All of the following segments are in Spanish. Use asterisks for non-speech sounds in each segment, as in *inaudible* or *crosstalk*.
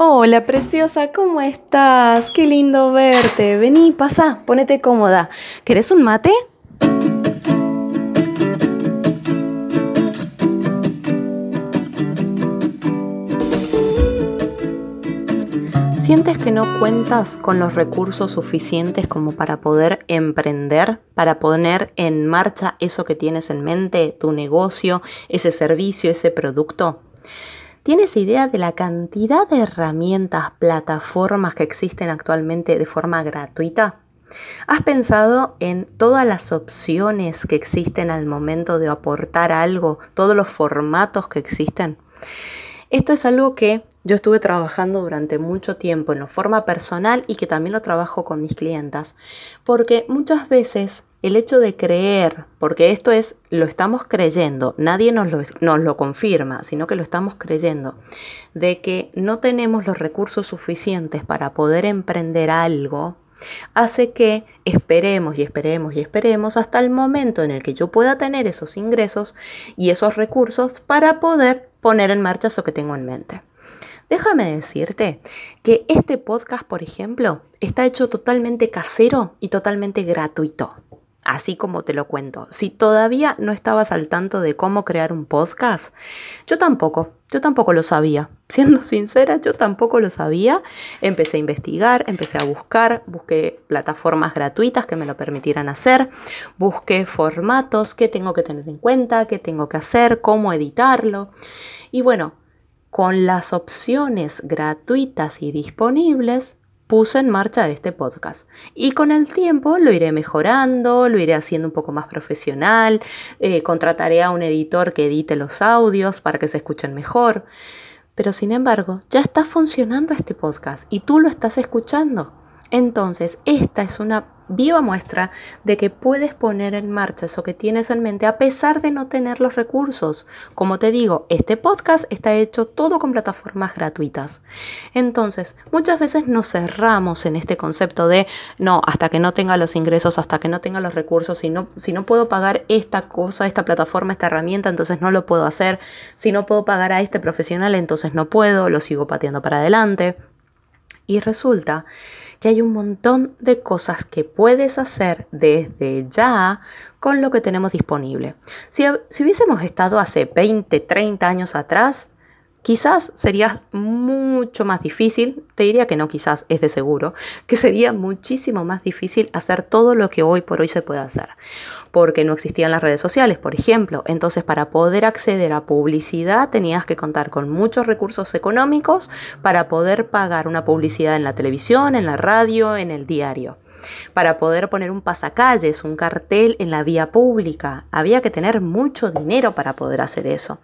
Hola, preciosa, ¿cómo estás? Qué lindo verte. Vení, pasa, ponete cómoda. ¿Querés un mate? ¿Sientes que no cuentas con los recursos suficientes como para poder emprender, para poner en marcha eso que tienes en mente, tu negocio, ese servicio, ese producto? ¿Tienes idea de la cantidad de herramientas, plataformas que existen actualmente de forma gratuita? ¿Has pensado en todas las opciones que existen al momento de aportar algo, todos los formatos que existen? Esto es algo que yo estuve trabajando durante mucho tiempo en forma personal y que también lo trabajo con mis clientas, porque muchas veces el hecho de creer, porque esto es, lo estamos creyendo, nadie nos lo, confirma, sino que lo estamos creyendo, de que no tenemos los recursos suficientes para poder emprender algo, hace que esperemos y esperemos y esperemos hasta el momento en el que yo pueda tener esos ingresos y esos recursos para poder poner en marcha eso que tengo en mente. Déjame decirte que este podcast, por ejemplo, está hecho totalmente casero y totalmente gratuito así como te lo cuento. Si todavía no estabas al tanto de cómo crear un podcast, yo tampoco, yo tampoco lo sabía. *laughs* Siendo sincera, yo tampoco lo sabía. Empecé a investigar, empecé a buscar, busqué plataformas gratuitas que me lo permitieran hacer, busqué formatos, qué tengo que tener en cuenta, qué tengo que hacer, cómo editarlo. Y bueno, con las opciones gratuitas y disponibles, puse en marcha este podcast. Y con el tiempo lo iré mejorando, lo iré haciendo un poco más profesional, eh, contrataré a un editor que edite los audios para que se escuchen mejor. Pero sin embargo, ya está funcionando este podcast y tú lo estás escuchando. Entonces, esta es una viva muestra de que puedes poner en marcha eso que tienes en mente a pesar de no tener los recursos. Como te digo, este podcast está hecho todo con plataformas gratuitas. Entonces, muchas veces nos cerramos en este concepto de, no, hasta que no tenga los ingresos, hasta que no tenga los recursos, si no, si no puedo pagar esta cosa, esta plataforma, esta herramienta, entonces no lo puedo hacer. Si no puedo pagar a este profesional, entonces no puedo, lo sigo pateando para adelante. Y resulta que hay un montón de cosas que puedes hacer desde ya con lo que tenemos disponible. Si, si hubiésemos estado hace 20, 30 años atrás, Quizás sería mucho más difícil, te diría que no quizás, es de seguro, que sería muchísimo más difícil hacer todo lo que hoy por hoy se puede hacer, porque no existían las redes sociales, por ejemplo. Entonces, para poder acceder a publicidad tenías que contar con muchos recursos económicos para poder pagar una publicidad en la televisión, en la radio, en el diario para poder poner un pasacalles, un cartel en la vía pública. Había que tener mucho dinero para poder hacer eso.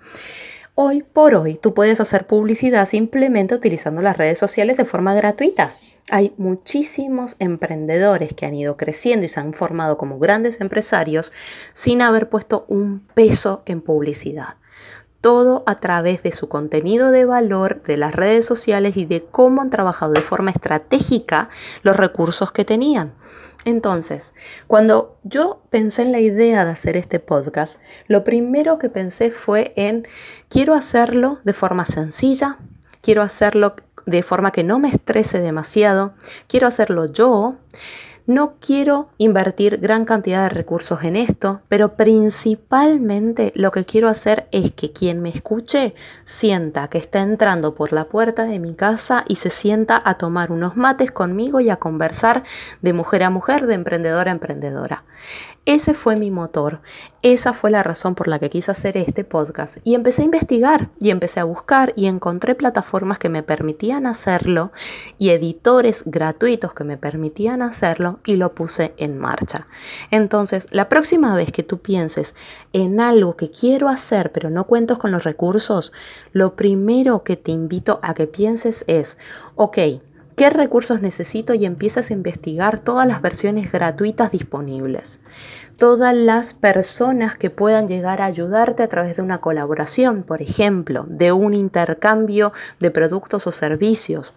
Hoy por hoy tú puedes hacer publicidad simplemente utilizando las redes sociales de forma gratuita. Hay muchísimos emprendedores que han ido creciendo y se han formado como grandes empresarios sin haber puesto un peso en publicidad. Todo a través de su contenido de valor, de las redes sociales y de cómo han trabajado de forma estratégica los recursos que tenían. Entonces, cuando yo pensé en la idea de hacer este podcast, lo primero que pensé fue en, quiero hacerlo de forma sencilla, quiero hacerlo de forma que no me estrese demasiado, quiero hacerlo yo no quiero invertir gran cantidad de recursos en esto, pero principalmente lo que quiero hacer es que quien me escuche sienta que está entrando por la puerta de mi casa y se sienta a tomar unos mates conmigo y a conversar de mujer a mujer, de emprendedora a emprendedora. Ese fue mi motor, esa fue la razón por la que quise hacer este podcast y empecé a investigar y empecé a buscar y encontré plataformas que me permitían hacerlo y editores gratuitos que me permitían hacerlo y lo puse en marcha. Entonces, la próxima vez que tú pienses en algo que quiero hacer pero no cuento con los recursos, lo primero que te invito a que pienses es, ok, qué recursos necesito y empiezas a investigar todas las versiones gratuitas disponibles. Todas las personas que puedan llegar a ayudarte a través de una colaboración, por ejemplo, de un intercambio de productos o servicios.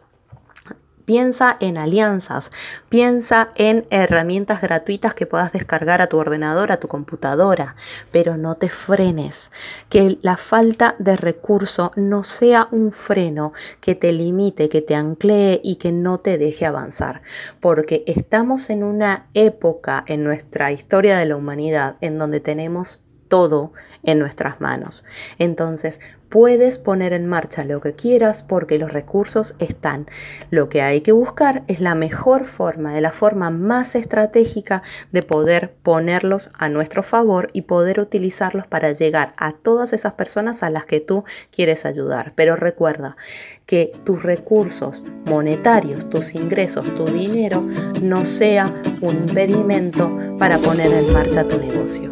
Piensa en alianzas, piensa en herramientas gratuitas que puedas descargar a tu ordenador, a tu computadora, pero no te frenes. Que la falta de recurso no sea un freno que te limite, que te anclee y que no te deje avanzar, porque estamos en una época en nuestra historia de la humanidad en donde tenemos todo en nuestras manos. Entonces, puedes poner en marcha lo que quieras porque los recursos están. Lo que hay que buscar es la mejor forma, de la forma más estratégica de poder ponerlos a nuestro favor y poder utilizarlos para llegar a todas esas personas a las que tú quieres ayudar. Pero recuerda que tus recursos monetarios, tus ingresos, tu dinero no sea un impedimento para poner en marcha tu negocio.